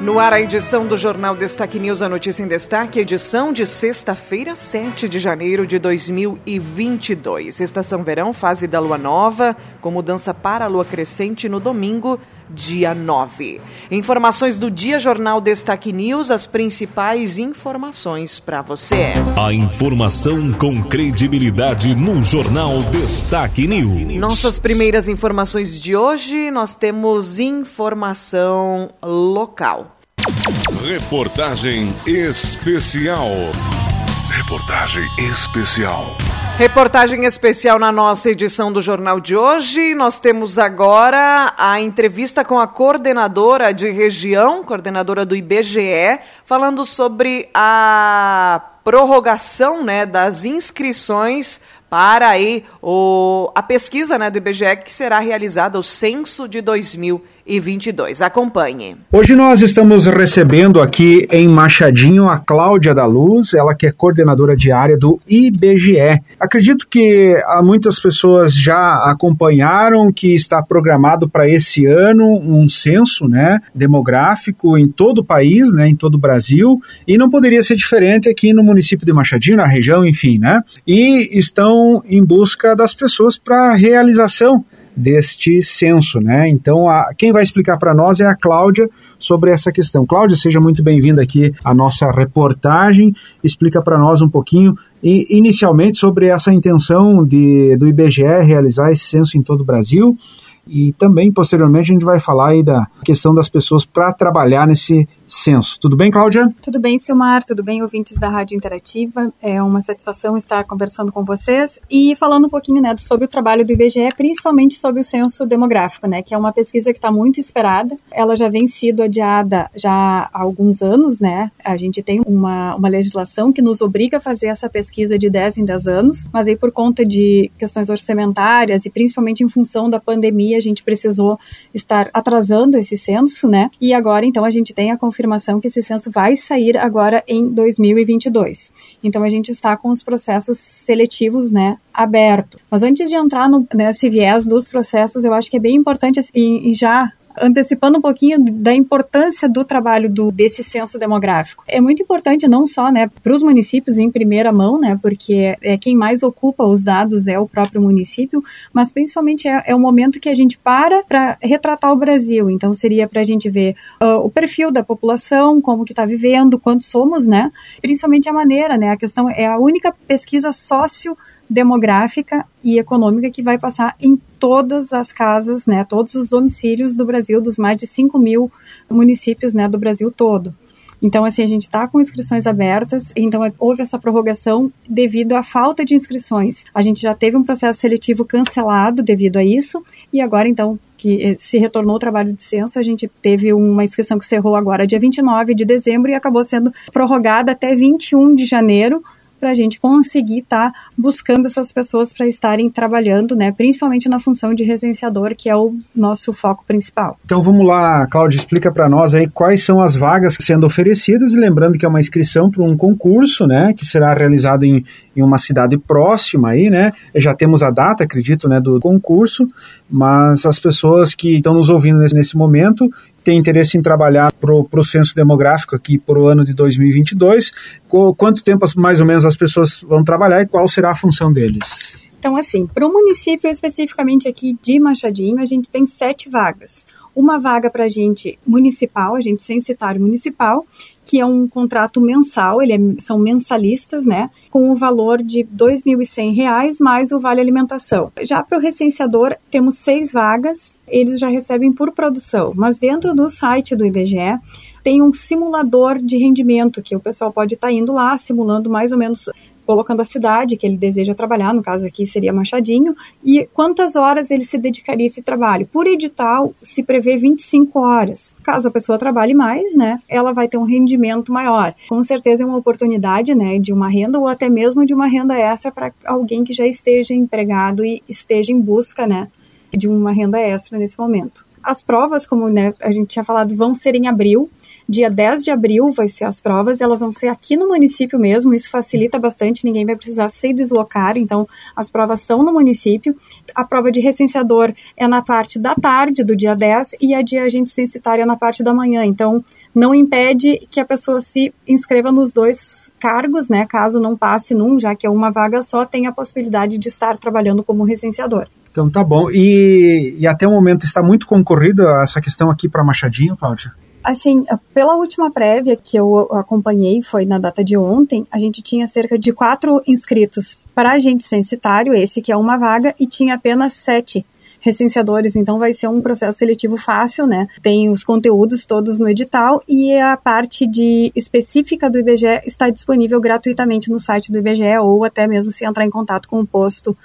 No ar, a edição do Jornal Destaque News, a notícia em destaque, edição de sexta-feira, 7 de janeiro de 2022. Estação verão, fase da lua nova, com mudança para a lua crescente no domingo, dia 9. Informações do Dia Jornal Destaque News, as principais informações para você. A informação com credibilidade no Jornal Destaque News. Nossas primeiras informações de hoje, nós temos informação local. Reportagem especial. Reportagem especial. Reportagem especial na nossa edição do jornal de hoje. Nós temos agora a entrevista com a coordenadora de região, coordenadora do IBGE, falando sobre a prorrogação né, das inscrições para aí o, a pesquisa né, do IBGE que será realizada, o censo de 2022. Acompanhe. Hoje nós estamos recebendo aqui em Machadinho a Cláudia da Luz, ela que é coordenadora diária do IBGE. Acredito que há muitas pessoas já acompanharam que está programado para esse ano um censo né, demográfico em todo o país, né, em todo o Brasil, e não poderia ser diferente aqui no município de Machadinho, na região, enfim, né? E estão em busca das pessoas para realização deste censo, né? Então, a, quem vai explicar para nós é a Cláudia sobre essa questão. Cláudia, seja muito bem-vinda aqui à nossa reportagem. Explica para nós um pouquinho, e, inicialmente, sobre essa intenção de, do IBGE realizar esse censo em todo o Brasil e também, posteriormente, a gente vai falar aí da questão das pessoas para trabalhar nesse censo. Tudo bem, Cláudia? Tudo bem, Silmar. Tudo bem, ouvintes da Rádio Interativa. É uma satisfação estar conversando com vocês e falando um pouquinho né, sobre o trabalho do IBGE, principalmente sobre o censo demográfico, né, que é uma pesquisa que está muito esperada. Ela já vem sido adiada já há alguns anos, né? A gente tem uma, uma legislação que nos obriga a fazer essa pesquisa de 10 em 10 anos, mas aí por conta de questões orçamentárias e principalmente em função da pandemia, a gente precisou estar atrasando esse censo, né? E agora, então, a gente tem a confirmação que esse censo vai sair agora em 2022. Então, a gente está com os processos seletivos, né, aberto. Mas antes de entrar no, nesse viés dos processos, eu acho que é bem importante assim, já antecipando um pouquinho da importância do trabalho do, desse censo demográfico. É muito importante não só né, para os municípios em primeira mão, né, porque é quem mais ocupa os dados é o próprio município, mas principalmente é, é o momento que a gente para para retratar o Brasil. Então seria para a gente ver uh, o perfil da população, como que está vivendo, quantos somos, né? Principalmente a maneira, né? A questão é a única pesquisa sócio demográfica e econômica que vai passar em todas as casas, né, todos os domicílios do Brasil, dos mais de 5 mil municípios né, do Brasil todo. Então, assim, a gente está com inscrições abertas, então houve essa prorrogação devido à falta de inscrições. A gente já teve um processo seletivo cancelado devido a isso, e agora, então, que eh, se retornou o trabalho de censo, a gente teve uma inscrição que cerrou agora dia 29 de dezembro e acabou sendo prorrogada até 21 de janeiro, para a gente conseguir estar tá buscando essas pessoas para estarem trabalhando, né, principalmente na função de recenseador, que é o nosso foco principal. Então vamos lá, Cláudia, explica para nós aí quais são as vagas sendo oferecidas, lembrando que é uma inscrição para um concurso, né, que será realizado em, em uma cidade próxima aí, né? Já temos a data, acredito, né, do concurso, mas as pessoas que estão nos ouvindo nesse, nesse momento têm interesse em trabalhar para o censo demográfico aqui para o ano de 2022. Quanto tempo mais ou menos as pessoas vão trabalhar e qual será a função deles? Então, assim, para o município especificamente aqui de Machadinho, a gente tem sete vagas. Uma vaga para a gente municipal, a gente censitário municipal, que é um contrato mensal, ele é, são mensalistas, né, com o valor de R$ 2.100 mais o vale alimentação. Já para o recenseador, temos seis vagas, eles já recebem por produção, mas dentro do site do IBGE tem um simulador de rendimento que o pessoal pode estar tá indo lá simulando mais ou menos colocando a cidade que ele deseja trabalhar, no caso aqui seria Machadinho, e quantas horas ele se dedicaria a esse trabalho. Por edital, se prevê 25 horas. Caso a pessoa trabalhe mais, né, ela vai ter um rendimento maior. Com certeza é uma oportunidade, né, de uma renda ou até mesmo de uma renda extra para alguém que já esteja empregado e esteja em busca, né, de uma renda extra nesse momento. As provas, como né, a gente tinha falado, vão ser em abril. Dia 10 de abril vai ser as provas, elas vão ser aqui no município mesmo, isso facilita bastante, ninguém vai precisar se deslocar, então as provas são no município. A prova de recenseador é na parte da tarde do dia 10 e a de agente censitário é na parte da manhã, então não impede que a pessoa se inscreva nos dois cargos, né? Caso não passe num, já que é uma vaga só, tem a possibilidade de estar trabalhando como recenseador. Então tá bom. E, e até o momento está muito concorrida essa questão aqui para Machadinho, Cláudia? Assim, pela última prévia que eu acompanhei, foi na data de ontem, a gente tinha cerca de quatro inscritos para agente censitário, esse que é uma vaga, e tinha apenas sete recenseadores, então vai ser um processo seletivo fácil, né? Tem os conteúdos todos no edital e a parte de específica do IBGE está disponível gratuitamente no site do IBGE ou até mesmo se entrar em contato com o posto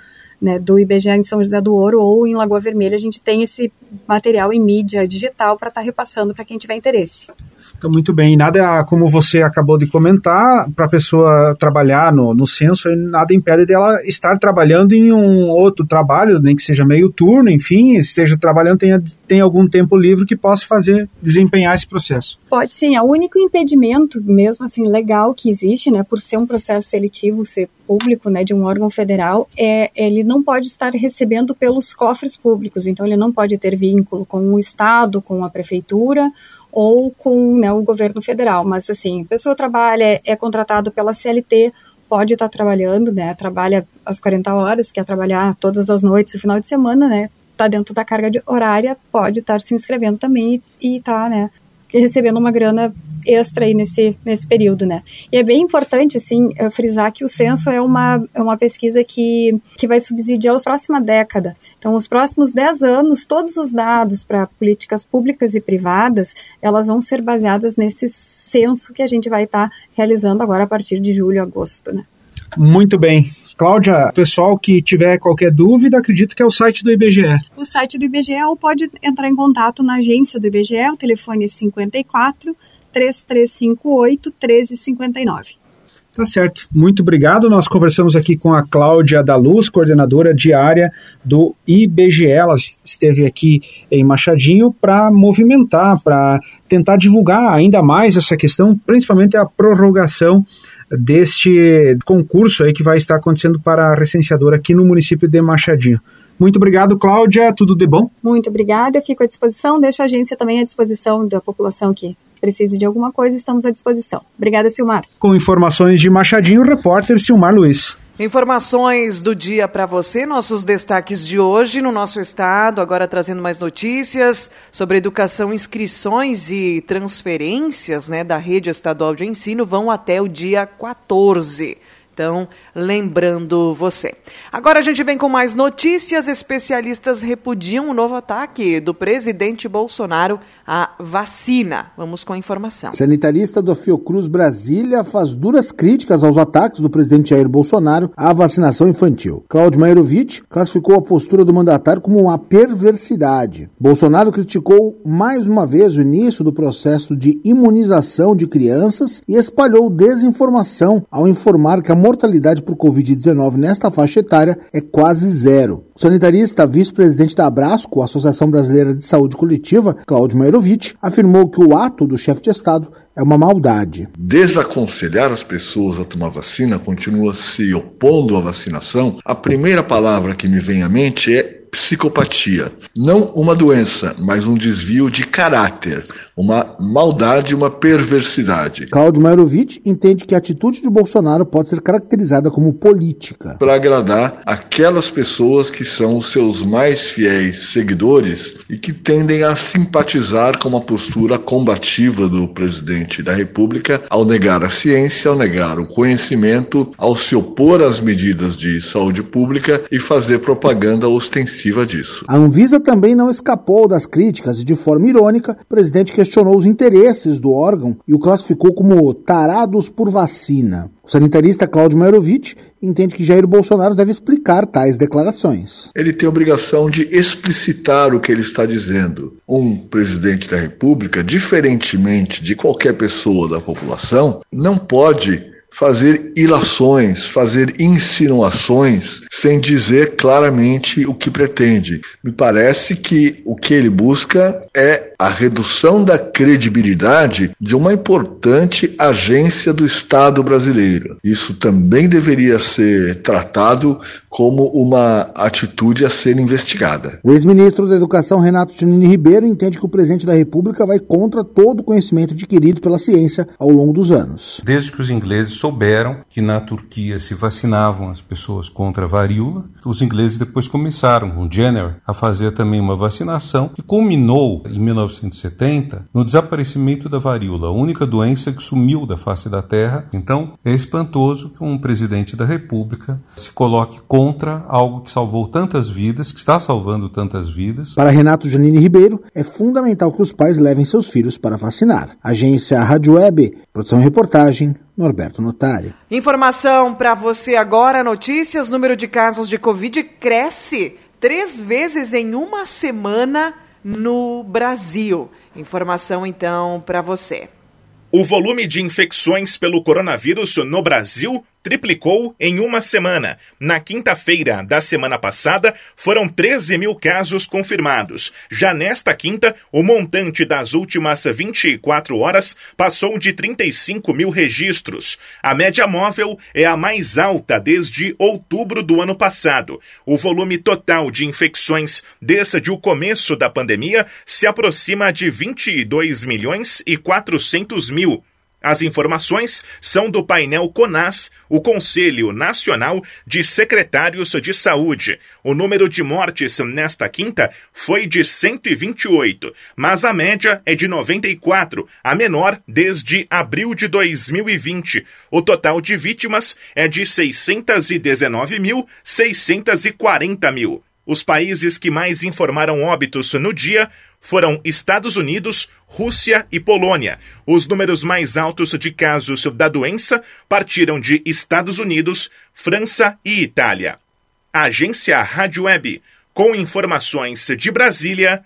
né, do IBGE em São José do Ouro ou em Lagoa Vermelha, a gente tem esse material em mídia digital para estar tá repassando para quem tiver interesse. Então, muito bem. Nada, como você acabou de comentar, para a pessoa trabalhar no, no censo, nada impede dela estar trabalhando em um outro trabalho, nem que seja meio turno, enfim, esteja trabalhando, tenha, tenha algum tempo livre que possa fazer, desempenhar esse processo. Pode sim. O único impedimento, mesmo assim, legal que existe, né, por ser um processo seletivo, ser público, né, de um órgão federal, é ele não pode estar recebendo pelos cofres públicos. Então, ele não pode ter vínculo com o Estado, com a prefeitura ou com né, o governo federal. Mas, assim, a pessoa trabalha, é contratado pela CLT, pode estar trabalhando, né, trabalha as 40 horas, quer trabalhar todas as noites, o final de semana, né, está dentro da carga horária, pode estar se inscrevendo também e está, né, recebendo uma grana extra aí nesse, nesse período, né? E é bem importante, assim, frisar que o censo é uma, é uma pesquisa que, que vai subsidiar a próxima década. Então, os próximos 10 anos, todos os dados para políticas públicas e privadas, elas vão ser baseadas nesse censo que a gente vai estar tá realizando agora a partir de julho, agosto, né? Muito bem. Cláudia, pessoal que tiver qualquer dúvida, acredito que é o site do IBGE. O site do IBGE ou pode entrar em contato na agência do IBGE, o telefone é 54 3358 1359. Tá certo. Muito obrigado. Nós conversamos aqui com a Cláudia da Luz, coordenadora diária do IBGE. Ela esteve aqui em Machadinho para movimentar, para tentar divulgar ainda mais essa questão, principalmente a prorrogação deste concurso aí que vai estar acontecendo para a recenseadora aqui no município de Machadinho. Muito obrigado, Cláudia. Tudo de bom? Muito obrigada. Fico à disposição. Deixo a agência também à disposição da população que precise de alguma coisa, estamos à disposição. Obrigada, Silmar. Com informações de Machadinho, o repórter Silmar Luiz. Informações do dia para você, nossos destaques de hoje no nosso estado, agora trazendo mais notícias sobre educação, inscrições e transferências né, da rede estadual de ensino vão até o dia 14. Então, lembrando você. Agora a gente vem com mais notícias. Especialistas repudiam o novo ataque do presidente Bolsonaro à vacina. Vamos com a informação. Sanitarista do Fiocruz Brasília faz duras críticas aos ataques do presidente Jair Bolsonaro à vacinação infantil. Cláudio Mairovitch classificou a postura do mandatário como uma perversidade. Bolsonaro criticou mais uma vez o início do processo de imunização de crianças e espalhou desinformação ao informar que a mortalidade por Covid-19 nesta faixa etária é quase zero. O sanitarista, vice-presidente da Abrasco, Associação Brasileira de Saúde Coletiva, Cláudio Mairovitch, afirmou que o ato do chefe de Estado é uma maldade. Desaconselhar as pessoas a tomar vacina, continua se opondo à vacinação, a primeira palavra que me vem à mente é psicopatia. Não uma doença, mas um desvio de caráter, uma maldade, uma perversidade. Claudio Mairovitch entende que a atitude de Bolsonaro pode ser caracterizada como política. Para agradar aquelas pessoas que são os seus mais fiéis seguidores e que tendem a simpatizar com a postura combativa do presidente da República ao negar a ciência, ao negar o conhecimento, ao se opor às medidas de saúde pública e fazer propaganda ostensiva disso. A Anvisa também não escapou das críticas e, de forma irônica, o presidente questionou os interesses do órgão e o classificou como tarados por vacina. O sanitarista Cláudio Mairovitch entende que Jair Bolsonaro deve explicar tais declarações. Ele tem a obrigação de explicitar o que ele está dizendo. Um presidente da República, diferentemente de qualquer pessoa da população, não pode fazer ilações, fazer insinuações sem dizer claramente o que pretende. Me parece que o que ele busca é a redução da credibilidade de uma importante agência do Estado brasileiro. Isso também deveria ser tratado como uma atitude a ser investigada. O ex-ministro da Educação, Renato Tinini Ribeiro, entende que o presidente da República vai contra todo o conhecimento adquirido pela ciência ao longo dos anos. Desde que os ingleses souberam que na Turquia se vacinavam as pessoas contra a varíola, os ingleses depois começaram, com Jenner, a fazer também uma vacinação que culminou em 1970 no desaparecimento da varíola, a única doença que sumiu da face da Terra. Então, é espantoso que um presidente da República se coloque contra algo que salvou tantas vidas, que está salvando tantas vidas. Para Renato Janine Ribeiro, é fundamental que os pais levem seus filhos para vacinar. Agência Rádio Web, produção e reportagem, Norberto Notário. Informação para você agora, notícias, número de casos de Covid cresce três vezes em uma semana no Brasil. Informação então para você. O volume de infecções pelo coronavírus no Brasil triplicou em uma semana. Na quinta-feira da semana passada, foram 13 mil casos confirmados. Já nesta quinta, o montante das últimas 24 horas passou de 35 mil registros. A média móvel é a mais alta desde outubro do ano passado. O volume total de infecções desde o começo da pandemia se aproxima de 22 milhões e 400 mil. As informações são do painel CONAS, o Conselho Nacional de Secretários de Saúde. O número de mortes nesta quinta foi de 128, mas a média é de 94, a menor desde abril de 2020. O total de vítimas é de 619.640 mil. Os países que mais informaram óbitos no dia foram Estados Unidos, Rússia e Polônia. Os números mais altos de casos da doença partiram de Estados Unidos, França e Itália. Agência Rádio Web, com informações de Brasília,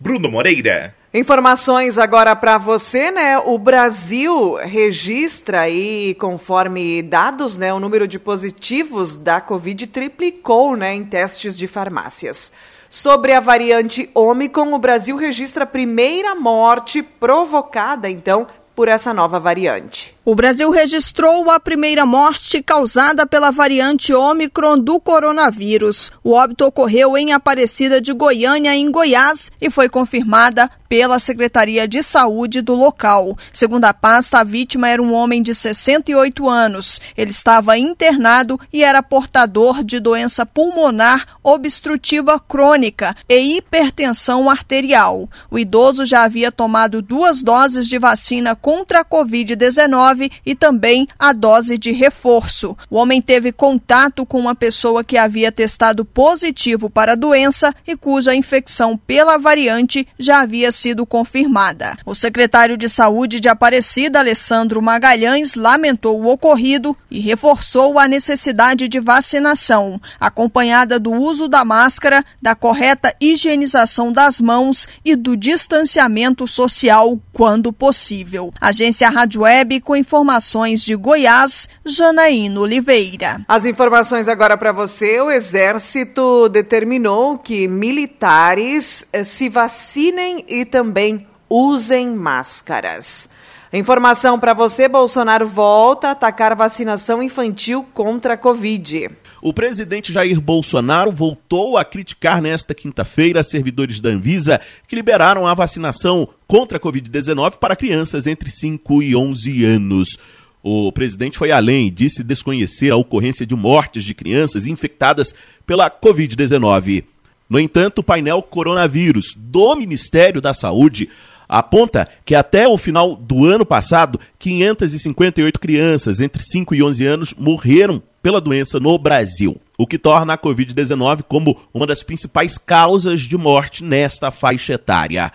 Bruno Moreira. Informações agora para você, né? O Brasil registra aí, conforme dados, né, o número de positivos da Covid triplicou, né, em testes de farmácias. Sobre a variante Omicron, o Brasil registra a primeira morte provocada, então, por essa nova variante. O Brasil registrou a primeira morte causada pela variante Ômicron do coronavírus. O óbito ocorreu em Aparecida de Goiânia, em Goiás, e foi confirmada pela Secretaria de Saúde do local. Segundo a pasta, a vítima era um homem de 68 anos. Ele estava internado e era portador de doença pulmonar obstrutiva crônica e hipertensão arterial. O idoso já havia tomado duas doses de vacina contra a Covid-19 e também a dose de reforço. O homem teve contato com uma pessoa que havia testado positivo para a doença e cuja infecção pela variante já havia sido confirmada. O secretário de Saúde de Aparecida, Alessandro Magalhães, lamentou o ocorrido e reforçou a necessidade de vacinação, acompanhada do uso da máscara, da correta higienização das mãos e do distanciamento social quando possível. Agência Rádio Web com informações de Goiás, Janaína Oliveira. As informações agora para você. O Exército determinou que militares eh, se vacinem e também usem máscaras. Informação para você: Bolsonaro volta a atacar vacinação infantil contra a Covid. O presidente Jair Bolsonaro voltou a criticar nesta quinta-feira servidores da Anvisa que liberaram a vacinação contra a Covid-19 para crianças entre 5 e 11 anos. O presidente foi além e disse desconhecer a ocorrência de mortes de crianças infectadas pela Covid-19. No entanto, o painel Coronavírus do Ministério da Saúde aponta que até o final do ano passado, 558 crianças entre 5 e 11 anos morreram pela doença no Brasil, o que torna a Covid-19 como uma das principais causas de morte nesta faixa etária.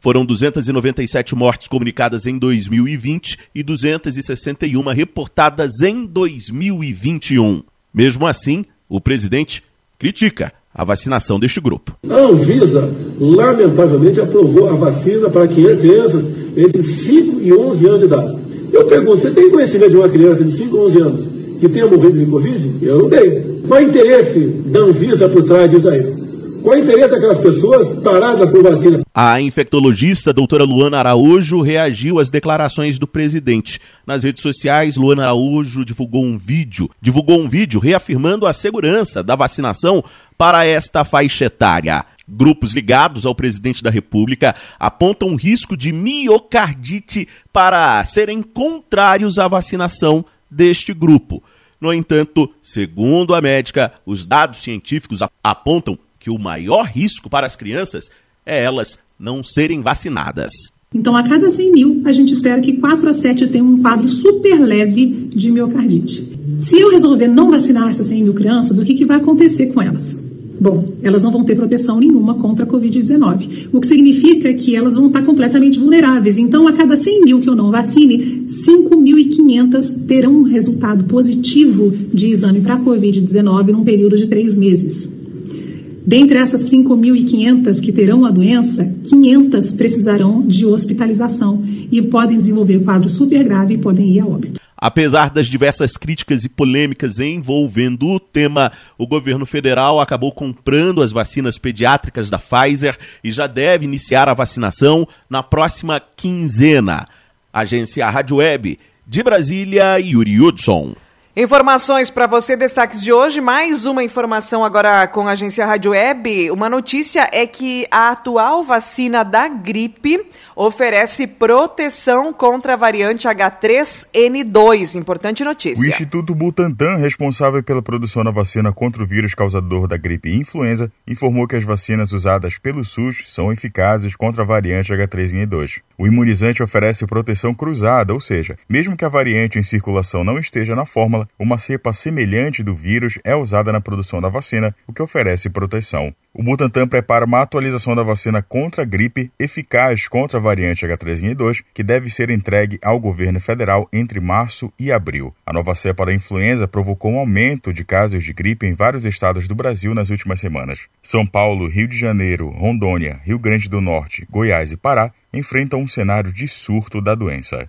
Foram 297 mortes comunicadas em 2020 e 261 reportadas em 2021. Mesmo assim, o presidente critica a vacinação deste grupo. A Anvisa, lamentavelmente, aprovou a vacina para crianças entre 5 e 11 anos de idade. Eu pergunto, você tem conhecimento de uma criança de 5 a 11 anos que tenha morrido de Covid? Eu não tenho. Qual é o interesse da Anvisa por trás disso aí? Qual é o interesse daquelas pessoas taradas por vacina? A infectologista doutora Luana Araújo reagiu às declarações do presidente. Nas redes sociais, Luana Araújo divulgou um vídeo, divulgou um vídeo reafirmando a segurança da vacinação para esta faixa etária. Grupos ligados ao presidente da República apontam risco de miocardite para serem contrários à vacinação deste grupo. No entanto, segundo a médica, os dados científicos apontam que o maior risco para as crianças é elas não serem vacinadas. Então, a cada 100 mil, a gente espera que 4 a 7 tenham um quadro super leve de miocardite. Se eu resolver não vacinar essas 100 mil crianças, o que, que vai acontecer com elas? Bom, elas não vão ter proteção nenhuma contra a Covid-19, o que significa que elas vão estar completamente vulneráveis. Então, a cada 100 mil que eu não vacine, 5.500 terão um resultado positivo de exame para a Covid-19 num período de três meses. Dentre essas 5.500 que terão a doença, 500 precisarão de hospitalização e podem desenvolver quadro super grave e podem ir a óbito. Apesar das diversas críticas e polêmicas envolvendo o tema, o governo federal acabou comprando as vacinas pediátricas da Pfizer e já deve iniciar a vacinação na próxima quinzena. Agência Rádio Web de Brasília, Yuri Hudson. Informações para você, destaques de hoje. Mais uma informação agora com a agência Rádio Web. Uma notícia é que a atual vacina da gripe oferece proteção contra a variante H3N2. Importante notícia. O Instituto Butantan, responsável pela produção da vacina contra o vírus causador da gripe influenza, informou que as vacinas usadas pelo SUS são eficazes contra a variante H3N2. O imunizante oferece proteção cruzada, ou seja, mesmo que a variante em circulação não esteja na fórmula, uma cepa semelhante do vírus é usada na produção da vacina, o que oferece proteção. O Butantan prepara uma atualização da vacina contra a gripe eficaz contra a variante H3N2, que deve ser entregue ao governo federal entre março e abril. A nova cepa da influenza provocou um aumento de casos de gripe em vários estados do Brasil nas últimas semanas. São Paulo, Rio de Janeiro, Rondônia, Rio Grande do Norte, Goiás e Pará enfrentam um cenário de surto da doença.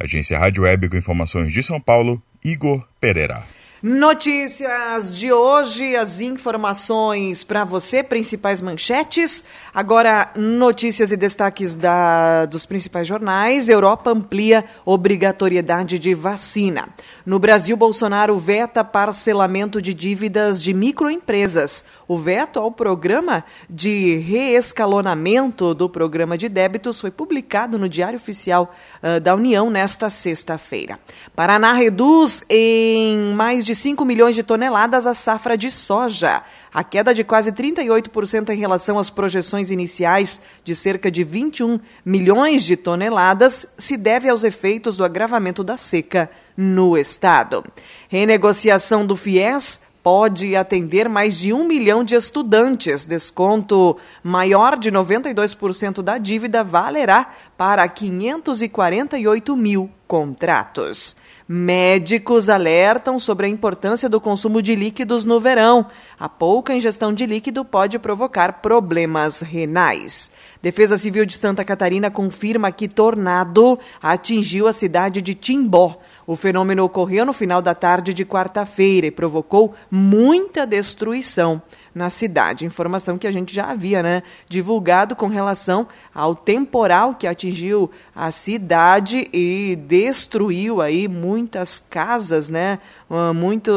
Agência Rádio Web com informações de São Paulo, Igor Pereira. Notícias de hoje, as informações para você, principais manchetes. Agora, notícias e destaques da, dos principais jornais. Europa amplia obrigatoriedade de vacina. No Brasil, Bolsonaro veta parcelamento de dívidas de microempresas. O veto ao programa de reescalonamento do programa de débitos foi publicado no Diário Oficial uh, da União nesta sexta-feira. Paraná reduz em mais de 5 milhões de toneladas a safra de soja. A queda de quase 38% em relação às projeções iniciais de cerca de 21 milhões de toneladas se deve aos efeitos do agravamento da seca no estado. Renegociação do FIES pode atender mais de um milhão de estudantes. Desconto maior de 92% da dívida valerá para 548 mil contratos. Médicos alertam sobre a importância do consumo de líquidos no verão. A pouca ingestão de líquido pode provocar problemas renais. Defesa Civil de Santa Catarina confirma que tornado atingiu a cidade de Timbó. O fenômeno ocorreu no final da tarde de quarta-feira e provocou muita destruição na cidade. Informação que a gente já havia né, divulgado com relação ao temporal que atingiu a cidade e destruiu aí muitas casas, né? Ah, muito,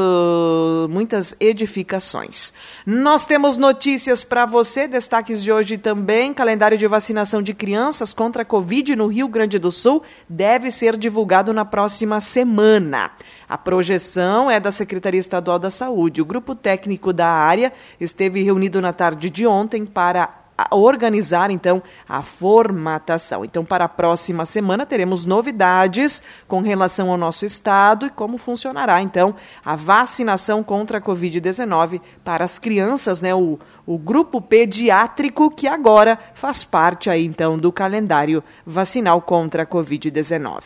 muitas edificações. Nós temos notícias para você, destaques de hoje também. Calendário de vacinação de crianças contra a Covid no Rio Grande do Sul deve ser divulgado na próxima semana. A projeção é da Secretaria Estadual da Saúde. O grupo técnico da área esteve reunido na tarde de ontem para organizar então a formatação. Então, para a próxima semana teremos novidades com relação ao nosso estado e como funcionará então a vacinação contra a Covid-19 para as crianças, né? O, o grupo pediátrico que agora faz parte aí então do calendário vacinal contra a Covid-19.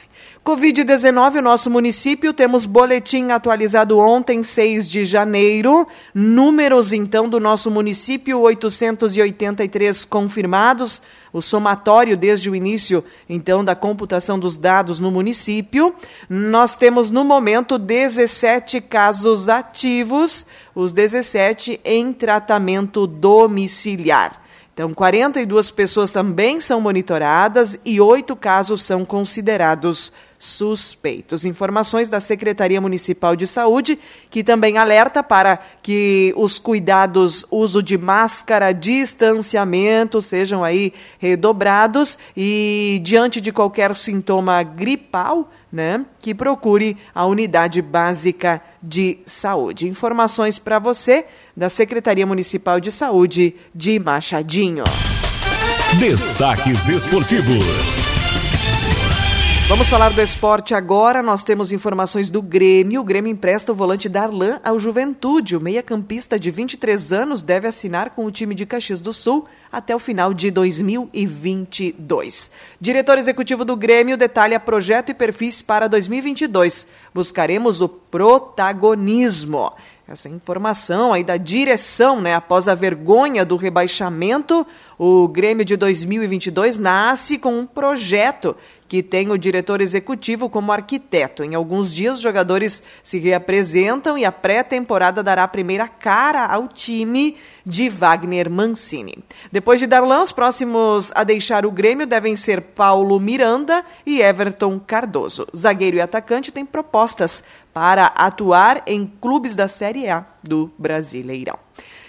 Covid-19, o nosso município, temos boletim atualizado ontem, 6 de janeiro. Números então do nosso município, 883 confirmados o somatório desde o início, então, da computação dos dados no município. Nós temos, no momento, 17 casos ativos, os 17 em tratamento domiciliar. Então, 42 pessoas também são monitoradas e oito casos são considerados suspeitos. Informações da Secretaria Municipal de Saúde, que também alerta para que os cuidados, uso de máscara, distanciamento sejam aí redobrados e diante de qualquer sintoma gripal, né, que procure a unidade básica de saúde. Informações para você da Secretaria Municipal de Saúde de Machadinho. Destaques esportivos. Vamos falar do esporte agora. Nós temos informações do Grêmio. O Grêmio empresta o volante Darlan ao Juventude. O meia-campista de 23 anos deve assinar com o time de Caxias do Sul até o final de 2022. Diretor executivo do Grêmio detalha projeto e perfis para 2022. Buscaremos o protagonismo essa informação aí da direção, né, após a vergonha do rebaixamento, o Grêmio de 2022 nasce com um projeto que tem o diretor executivo como arquiteto. Em alguns dias, os jogadores se reapresentam e a pré-temporada dará a primeira cara ao time de Wagner Mancini. Depois de Darlan, os próximos a deixar o Grêmio devem ser Paulo Miranda e Everton Cardoso. Zagueiro e atacante têm propostas para atuar em clubes da Série A do Brasileirão.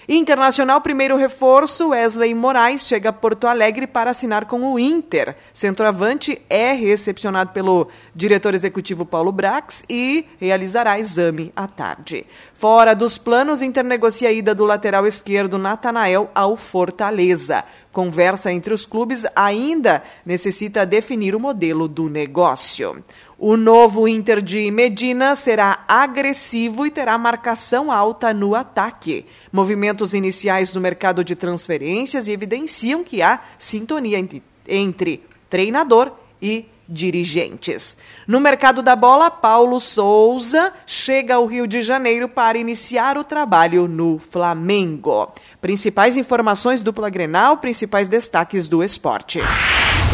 Internacional, primeiro reforço, Wesley Moraes chega a Porto Alegre para assinar com o Inter. Centroavante é recepcionado pelo diretor executivo Paulo Brax e realizará exame à tarde. Fora dos planos, Inter negocia a ida do lateral esquerdo Natanael ao Fortaleza. Conversa entre os clubes ainda necessita definir o modelo do negócio. O novo Inter de Medina será agressivo e terá marcação alta no ataque. Movimentos iniciais no mercado de transferências evidenciam que há sintonia entre, entre treinador e dirigentes. No mercado da bola, Paulo Souza chega ao Rio de Janeiro para iniciar o trabalho no Flamengo. Principais informações dupla Grenal, principais destaques do esporte.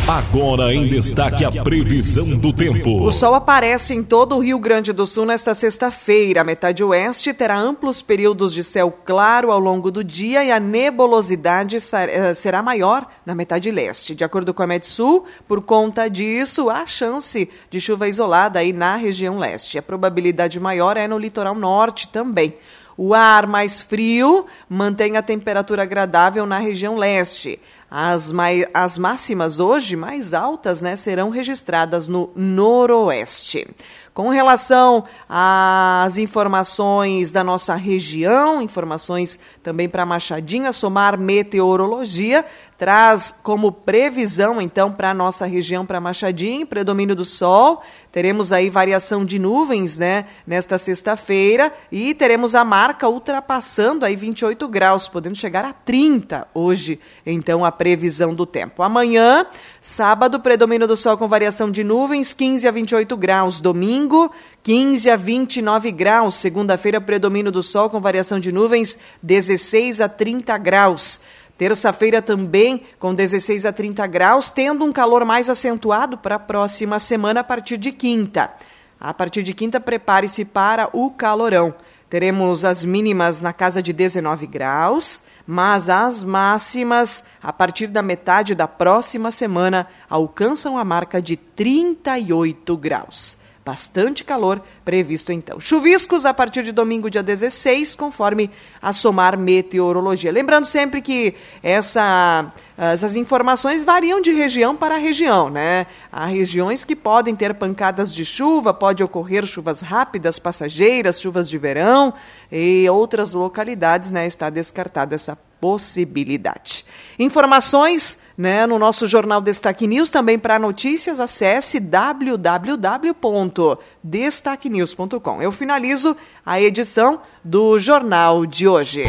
Agora em destaque a previsão do tempo. O sol aparece em todo o Rio Grande do Sul nesta sexta-feira. A metade oeste terá amplos períodos de céu claro ao longo do dia e a nebulosidade eh, será maior na metade leste. De acordo com a Metsul, por conta disso, há chance de chuva isolada aí na região leste. A probabilidade maior é no litoral norte também. O ar mais frio mantém a temperatura agradável na região leste. As, mai, as máximas hoje mais altas né, serão registradas no noroeste. Com relação às informações da nossa região, informações também para Machadinha, Somar Meteorologia traz como previsão, então, para a nossa região, para Machadinho, predomínio do sol. Teremos aí variação de nuvens, né, nesta sexta-feira. E teremos a marca ultrapassando aí 28 graus, podendo chegar a 30 hoje, então, a previsão do tempo. Amanhã, sábado, predomínio do sol com variação de nuvens, 15 a 28 graus. Domingo, 15 a 29 graus. Segunda-feira, predomínio do sol com variação de nuvens, 16 a 30 graus. Terça-feira também com 16 a 30 graus, tendo um calor mais acentuado para a próxima semana a partir de quinta. A partir de quinta, prepare-se para o calorão. Teremos as mínimas na casa de 19 graus, mas as máximas, a partir da metade da próxima semana, alcançam a marca de 38 graus. Bastante calor previsto então. Chuviscos a partir de domingo, dia 16, conforme a Somar Meteorologia. Lembrando sempre que essa, essas informações variam de região para região, né? Há regiões que podem ter pancadas de chuva, pode ocorrer chuvas rápidas, passageiras, chuvas de verão, e outras localidades, né? Está descartada essa possibilidade. Informações né, no nosso Jornal Destaque News, também para notícias, acesse www.destaquenews.com. Eu finalizo a edição do Jornal de hoje.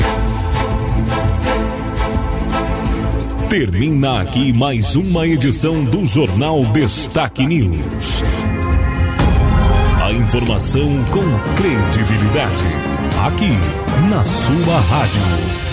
Termina aqui mais uma edição do Jornal Destaque News. A informação com credibilidade. Aqui, na sua rádio.